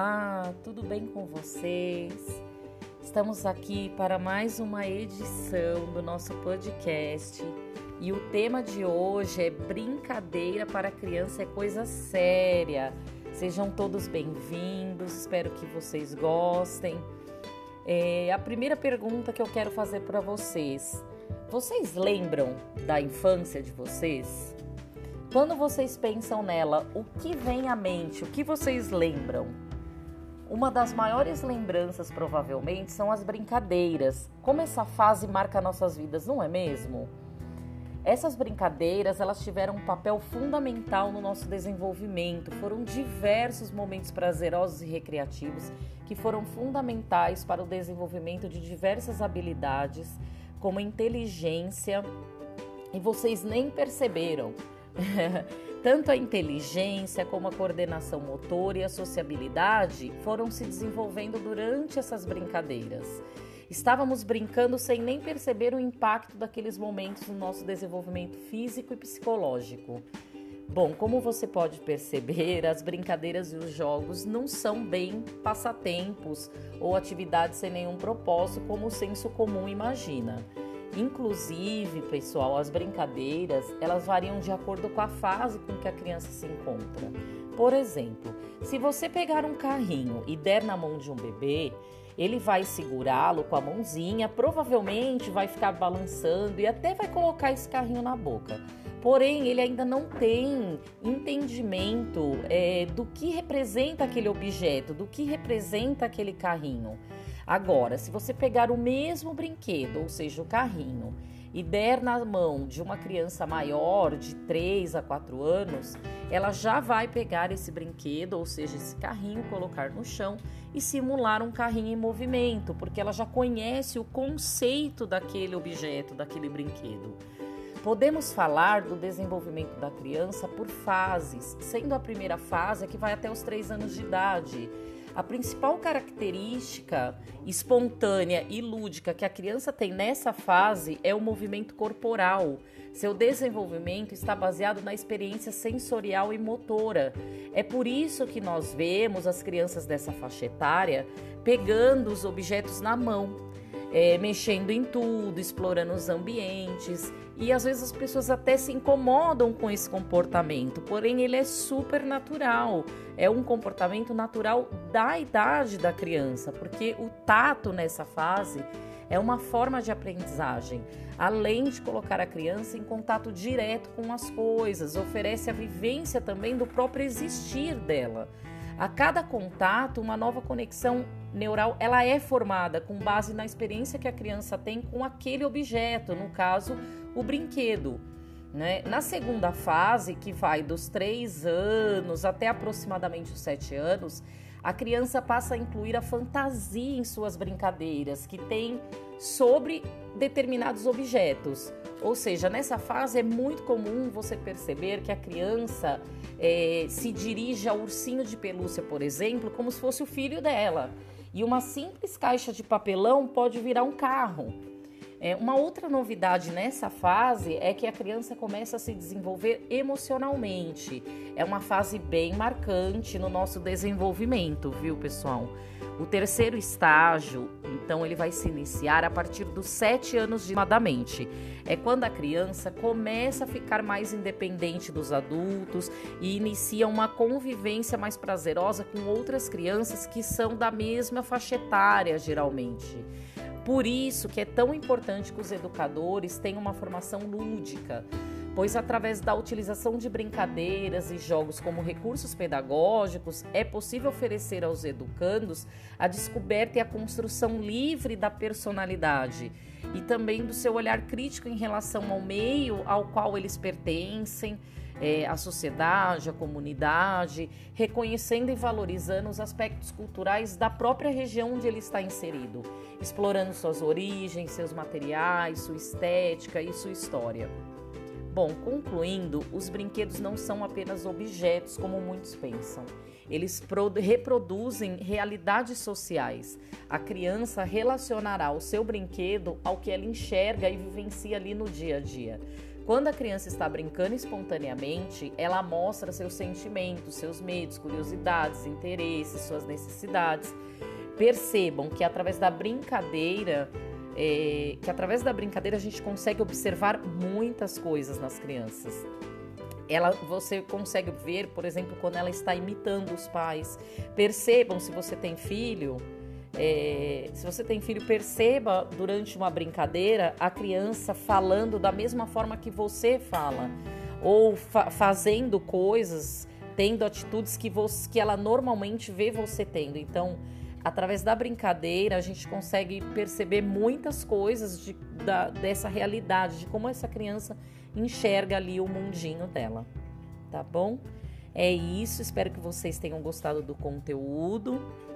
Olá, tudo bem com vocês? Estamos aqui para mais uma edição do nosso podcast e o tema de hoje é brincadeira para criança é coisa séria. Sejam todos bem-vindos, espero que vocês gostem. É, a primeira pergunta que eu quero fazer para vocês: vocês lembram da infância de vocês? Quando vocês pensam nela, o que vem à mente? O que vocês lembram? Uma das maiores lembranças, provavelmente, são as brincadeiras. Como essa fase marca nossas vidas, não é mesmo? Essas brincadeiras, elas tiveram um papel fundamental no nosso desenvolvimento. Foram diversos momentos prazerosos e recreativos que foram fundamentais para o desenvolvimento de diversas habilidades, como inteligência, e vocês nem perceberam Tanto a inteligência como a coordenação motor e a sociabilidade foram se desenvolvendo durante essas brincadeiras. Estávamos brincando sem nem perceber o impacto daqueles momentos no nosso desenvolvimento físico e psicológico. Bom, como você pode perceber, as brincadeiras e os jogos não são bem passatempos ou atividades sem nenhum propósito, como o senso comum imagina. Inclusive, pessoal, as brincadeiras, elas variam de acordo com a fase com que a criança se encontra. Por exemplo, se você pegar um carrinho e der na mão de um bebê, ele vai segurá-lo com a mãozinha, provavelmente vai ficar balançando e até vai colocar esse carrinho na boca. Porém, ele ainda não tem entendimento é, do que representa aquele objeto, do que representa aquele carrinho. Agora, se você pegar o mesmo brinquedo, ou seja, o carrinho, e der na mão de uma criança maior, de 3 a 4 anos, ela já vai pegar esse brinquedo, ou seja, esse carrinho, colocar no chão e simular um carrinho em movimento, porque ela já conhece o conceito daquele objeto, daquele brinquedo. Podemos falar do desenvolvimento da criança por fases, sendo a primeira fase a que vai até os 3 anos de idade a principal característica espontânea e lúdica que a criança tem nessa fase é o movimento corporal. Seu desenvolvimento está baseado na experiência sensorial e motora. É por isso que nós vemos as crianças dessa faixa etária pegando os objetos na mão, é, mexendo em tudo, explorando os ambientes. E às vezes as pessoas até se incomodam com esse comportamento, porém ele é super natural. É um comportamento natural da idade da criança, porque o tato nessa fase é uma forma de aprendizagem, além de colocar a criança em contato direto com as coisas, oferece a vivência também do próprio existir dela. A cada contato, uma nova conexão neural ela é formada com base na experiência que a criança tem com aquele objeto, no caso, o brinquedo. Né? Na segunda fase, que vai dos 3 anos até aproximadamente os 7 anos, a criança passa a incluir a fantasia em suas brincadeiras, que tem sobre determinados objetos. Ou seja, nessa fase é muito comum você perceber que a criança é, se dirige ao ursinho de pelúcia, por exemplo, como se fosse o filho dela. E uma simples caixa de papelão pode virar um carro. É, uma outra novidade nessa fase é que a criança começa a se desenvolver emocionalmente. É uma fase bem marcante no nosso desenvolvimento, viu, pessoal? O terceiro estágio, então, ele vai se iniciar a partir dos sete anos de aproximadamente. É quando a criança começa a ficar mais independente dos adultos e inicia uma convivência mais prazerosa com outras crianças que são da mesma faixa etária, geralmente. Por isso que é tão importante que os educadores tenham uma formação lúdica, pois através da utilização de brincadeiras e jogos como recursos pedagógicos é possível oferecer aos educandos a descoberta e a construção livre da personalidade e também do seu olhar crítico em relação ao meio ao qual eles pertencem é, a sociedade, a comunidade, reconhecendo e valorizando os aspectos culturais da própria região onde ele está inserido, explorando suas origens, seus materiais, sua estética e sua história. Bom, concluindo, os brinquedos não são apenas objetos como muitos pensam. Eles reproduzem realidades sociais. A criança relacionará o seu brinquedo ao que ela enxerga e vivencia ali no dia a dia Quando a criança está brincando espontaneamente, ela mostra seus sentimentos, seus medos, curiosidades, interesses, suas necessidades. Percebam que através da brincadeira, é, que através da brincadeira a gente consegue observar muitas coisas nas crianças. Ela, você consegue ver, por exemplo, quando ela está imitando os pais. Percebam se você tem filho, é, se você tem filho, perceba durante uma brincadeira a criança falando da mesma forma que você fala, ou fa fazendo coisas, tendo atitudes que, você, que ela normalmente vê você tendo. Então, através da brincadeira, a gente consegue perceber muitas coisas de, da, dessa realidade, de como essa criança enxerga ali o mundinho dela. Tá bom? É isso, espero que vocês tenham gostado do conteúdo.